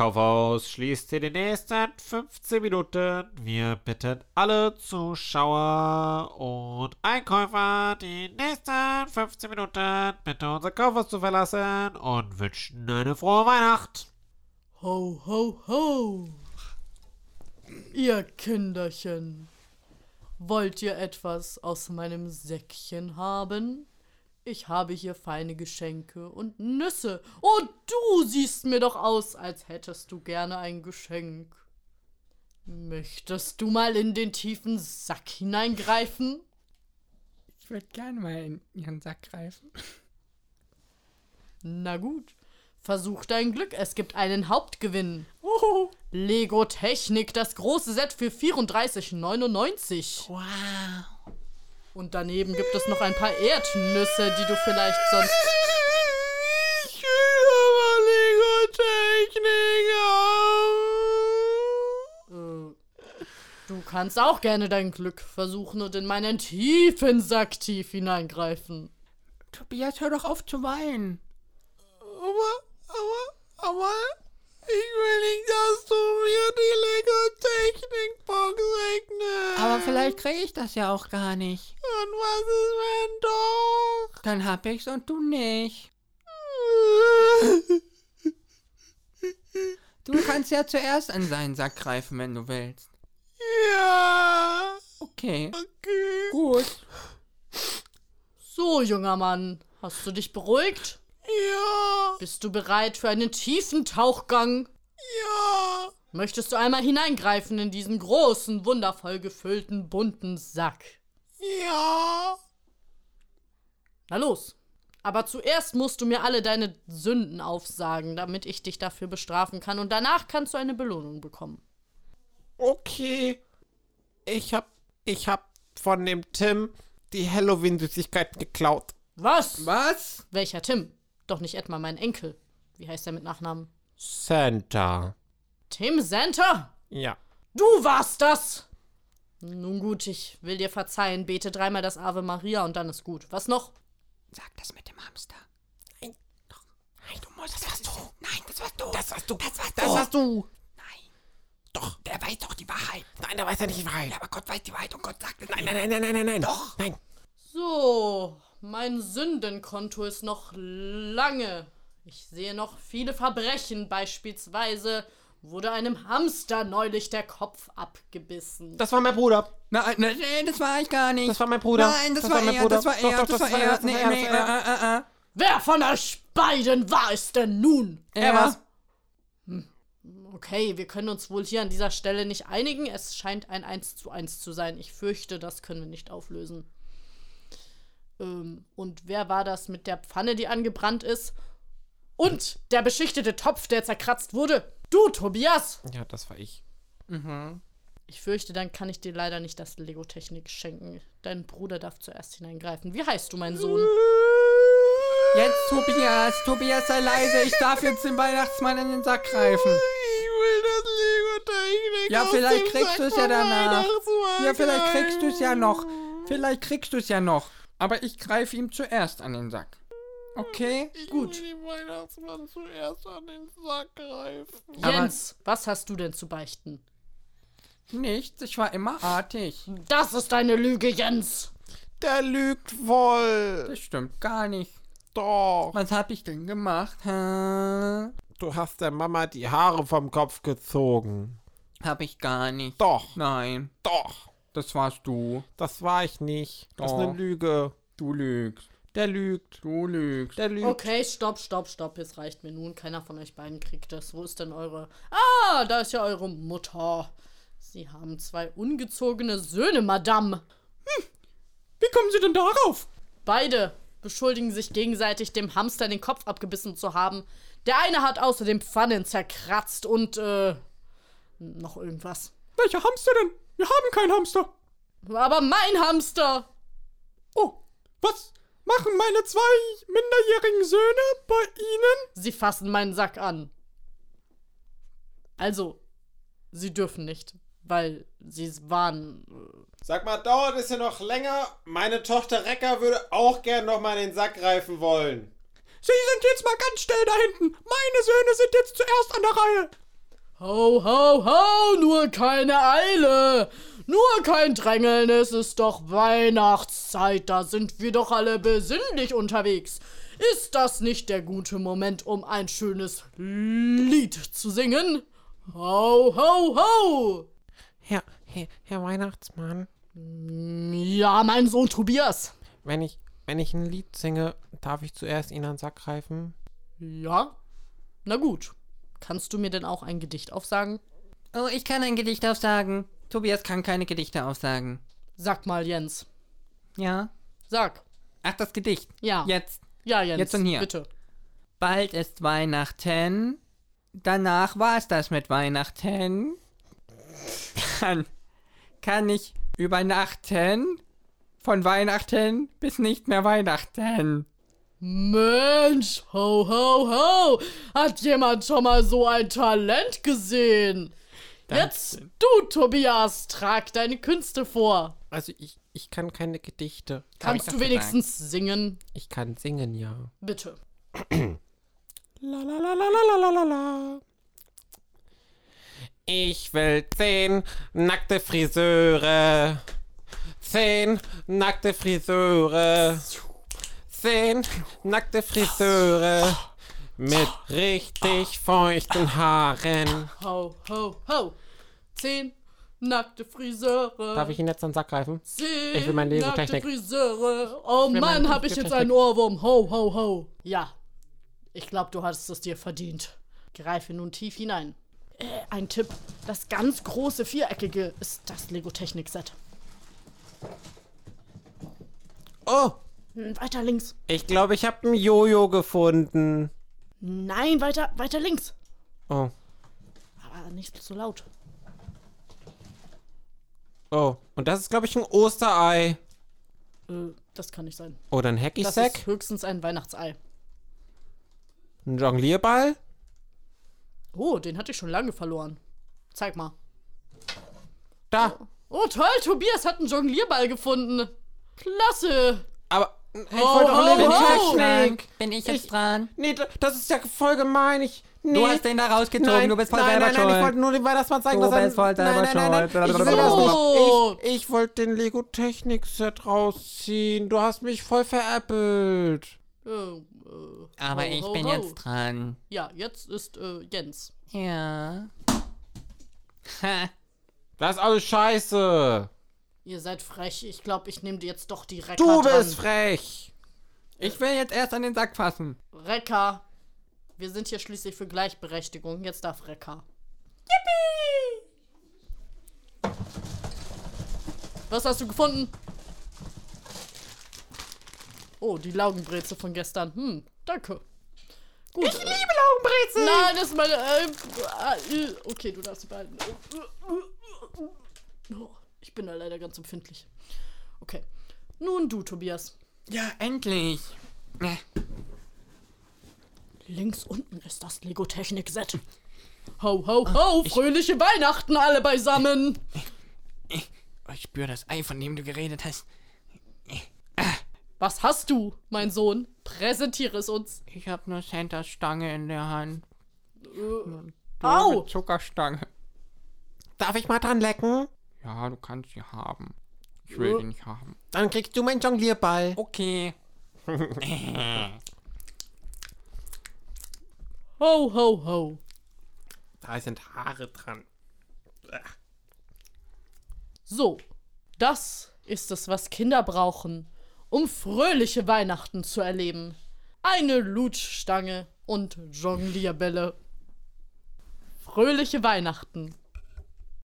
Kaufhaus schließt in den nächsten 15 Minuten. Wir bitten alle Zuschauer und Einkäufer, die nächsten 15 Minuten bitte unser Kaufhaus zu verlassen und wünschen eine frohe Weihnacht. Ho, ho, ho. Ihr Kinderchen. Wollt ihr etwas aus meinem Säckchen haben? Ich habe hier feine Geschenke und Nüsse. Und du siehst mir doch aus, als hättest du gerne ein Geschenk. Möchtest du mal in den tiefen Sack hineingreifen? Ich würde gerne mal in ihren Sack greifen. Na gut. Versuch dein Glück, es gibt einen Hauptgewinn. Oh, Lego Technik, das große Set für 34,99. wow. Und daneben gibt es noch ein paar Erdnüsse, die du vielleicht sonst. Ich will aber Lego-Technik Äh, du kannst auch gerne dein Glück versuchen und in meinen tiefen Sack tief hineingreifen. Tobias, hör doch auf zu weinen. Aber, aber, aber, ich will nicht, dass du mir die Lego-Technik-Box wegnimmst. Aber vielleicht kriege ich das ja auch gar nicht. Was ist, wenn doch? Dann hab ich's und du nicht. Du kannst ja zuerst an seinen Sack greifen, wenn du willst. Ja. Okay, Okay. gut. So, junger Mann, hast du dich beruhigt? Ja. Bist du bereit für einen tiefen Tauchgang? Ja. Möchtest du einmal hineingreifen in diesen großen, wundervoll gefüllten, bunten Sack? Ja. Na los. Aber zuerst musst du mir alle deine Sünden aufsagen, damit ich dich dafür bestrafen kann. Und danach kannst du eine Belohnung bekommen. Okay. Ich hab, ich hab von dem Tim die Halloween-Süßigkeiten geklaut. Was? Was? Welcher Tim? Doch nicht etwa mein Enkel. Wie heißt er mit Nachnamen? Santa. Tim Santa? Ja. Du warst das! Nun gut, ich will dir verzeihen. Bete dreimal das Ave Maria und dann ist gut. Was noch? Sag das mit dem Hamster. Nein. Nein, du musst. Das warst du. Nein, das warst du. Das warst du. Das warst Das du. warst du. Nein. Doch. Der weiß doch die Wahrheit. Nein, da weiß er nicht die Wahrheit. Ja, aber Gott weiß die Wahrheit und Gott sagt es. Nein, nein, nein, nein, nein, nein, nein. Doch. Nein. So, mein Sündenkonto ist noch lange. Ich sehe noch viele Verbrechen. Beispielsweise wurde einem Hamster neulich der Kopf abgebissen. Das war mein Bruder. Nein, nein, nein, das war ich gar nicht. Das war mein Bruder. Nein, das, Das war, war mein er, Bruder. das war Doch, er, doch, das, das war er, das Nee, war er, nee, äh, äh, äh, äh. Wer von euch beiden war es denn nun? Er war's. Okay, wir können uns wohl hier an dieser Stelle nicht einigen. Es scheint ein 1 zu 1 zu sein. Ich fürchte, das können wir nicht auflösen. Ähm, und wer war das mit der Pfanne, die angebrannt ist? Und der beschichtete Topf, der zerkratzt wurde? Du, Tobias! Ja, das war ich. Ich fürchte, dann kann ich dir leider nicht das Lego-Technik schenken. Dein Bruder darf zuerst hineingreifen. Wie heißt du, mein Sohn? Jetzt, Tobias, Tobias, sei leise. Ich darf jetzt den Weihnachtsmann in den Sack greifen. Ich will das Lego-Technik. Ja, aus vielleicht dem kriegst du es ja danach. Ja, vielleicht kriegst du es ja noch. Vielleicht kriegst du es ja noch. Aber ich greife ihm zuerst an den Sack. Okay? Ich Gut. will den Weihnachtsmann zuerst an den Sack greifen. Aber- Jens, was hast du denn zu beichten? Nichts, ich war immer artig. Das ist eine Lüge, Jens! Der lügt voll. Das stimmt gar nicht. Doch. Was hab ich denn gemacht? Hä? Du hast der Mama die Haare vom Kopf gezogen. Hab ich gar nicht. Doch. Nein, Doch. das warst du. Das war ich nicht. Das ist Doch. eine Lüge. Du lügst. Der lügt. Du lügst. Der lügt. Okay, stopp, stopp, stopp. Es reicht mir nun. Keiner von euch beiden kriegt das. Wo ist denn eure. Ah, da ist ja eure Mutter. Sie haben zwei ungezogene Söhne, Madame. Wie kommen Sie denn darauf? Beide beschuldigen sich gegenseitig, dem Hamster den Kopf abgebissen zu haben. Der eine hat außerdem Pfannen zerkratzt und, äh, noch irgendwas. Welcher Hamster denn? Wir haben keinen Hamster. Aber mein Hamster! Oh, was machen meine zwei minderjährigen Söhne bei Ihnen? Sie fassen meinen Sack an. Also, sie dürfen nicht, weil sie waren. äh, Sag mal, dauert es ja noch länger? Meine Tochter Recker würde auch gern noch mal in den Sack greifen wollen. Sie sind jetzt mal ganz still da hinten. Meine Söhne sind jetzt zuerst an der Reihe. Ho, ho, ho, nur keine Eile. Nur kein Drängeln, es ist doch Weihnachtszeit, da sind wir doch alle besinnlich unterwegs. Ist das nicht der gute Moment, um ein schönes Lied zu singen? Ho, ho, ho! Herr, Herr, Herr Weihnachtsmann, Ja, mein Sohn Tobias. wenn ich, wenn ich ein Lied singe, darf ich zuerst Ihnen an den Sack greifen? Ja? Na gut. Kannst du mir denn auch ein Gedicht aufsagen? Oh, ich kann ein Gedicht aufsagen. Tobias kann keine Gedichte aufsagen. Sag mal, Jens. Ja? Sag. Ach, das Gedicht. Ja. Jetzt. Ja, Jens. Jetzt und hier. Bitte. Bald ist Weihnachten. Danach war's das mit Weihnachten. Kann, kann ich übernachten. Von Weihnachten bis nicht mehr Weihnachten. Mensch, ho, ho, ho. Hat jemand schon mal so ein Talent gesehen? Jetzt du, Tobias, trag deine Künste vor. Also ich, ich kann keine Gedichte. Kannst du wenigstens singen? Ich kann singen, ja. Bitte. La la la la la la la la. Ich will zehn nackte Friseure. Zehn nackte Friseure. Zehn nackte Friseure. Mit richtig feuchten Haaren. Ho, ho, ho. Zehn nackte Friseure. Darf ich ihn jetzt an den Sack greifen? Zehn Ich will meine Lesotechnik. nackte Friseure. Oh Mann, hab ich jetzt einen Ohrwurm. Ho, ho, ho. Ja. Ich glaube, du hast es dir verdient. Greife nun tief hinein. Äh, ein Tipp. Das ganz große Viereckige ist das Lego-Technik-Set. Oh, Hm, Weiter links. ich glaube, ich habe ein Jojo gefunden. Nein, weiter, weiter links. Oh, Aber nicht so laut. oh. Und das ist, glaube ich, ein Osterei. Äh, das kann nicht sein. Oder ein Das Hacky-Sack. ist höchstens ein Weihnachtsei. Ein Jonglierball. Oh, den hatte ich schon lange verloren. Zeig mal. Da. Oh, toll, Tobias hat einen Jonglierball gefunden. Klasse. Aber ich Ho, wollte doch ho, eine ho. Technik. Bin ich jetzt Ich- dran? Nee, da- das ist ja voll gemein. Ich, nee. Du hast den da rausgezogen, nein, du bist voll nein, selber nein, nein, ich schuld. wollte nur dem Weihnachtsmann zeigen, Du dass er... bist voll selber nein, nein, nein, schuld. nein, ich So. nicht. Ich, ich wollte den Lego-Technik-Set rausziehen. Du hast mich voll veräppelt. Äh, äh, Aber ho, ich ho, bin ho. jetzt dran. Ja, jetzt ist äh, Jens. Ja. Ha. Das ist alles scheiße. Ihr seid frech. Ich glaube, ich nehme dir jetzt doch die Recker Du dran. bist frech. Ich will jetzt erst an den Sack fassen. Recker. Wir sind hier schließlich für Gleichberechtigung. Jetzt darf Recker. Yippie! Was hast du gefunden? Oh, die Laugenbreze von gestern. Hm, danke. Gut. Ich liebe Laugenbrezel! Nein, das ist meine. Äh, äh, okay, du darfst sie behalten. Oh, ich bin da leider ganz empfindlich. Okay. Nun du, Tobias. Ja, endlich. Äh, Links unten ist das Lego-Technik-Set. Ho, ho, ho! Fröhliche Weihnachten alle beisammen! oh, ich spüre das Ei, von dem du geredet hast. Was hast du, mein Sohn? Präsentiere es uns. Ich habe nur Santas Stange in der Hand. Au! Au! Zuckerstange. Darf ich mal dran lecken? Ja, du kannst sie haben. Ich will Äh. sie nicht haben. Dann kriegst du meinen Jonglierball. Okay. Ho, ho, ho. Da sind Haare dran. So, das ist es, was Kinder brauchen, um fröhliche Weihnachten zu erleben. Eine Lutschstange und Jonglierbälle. Fröhliche Weihnachten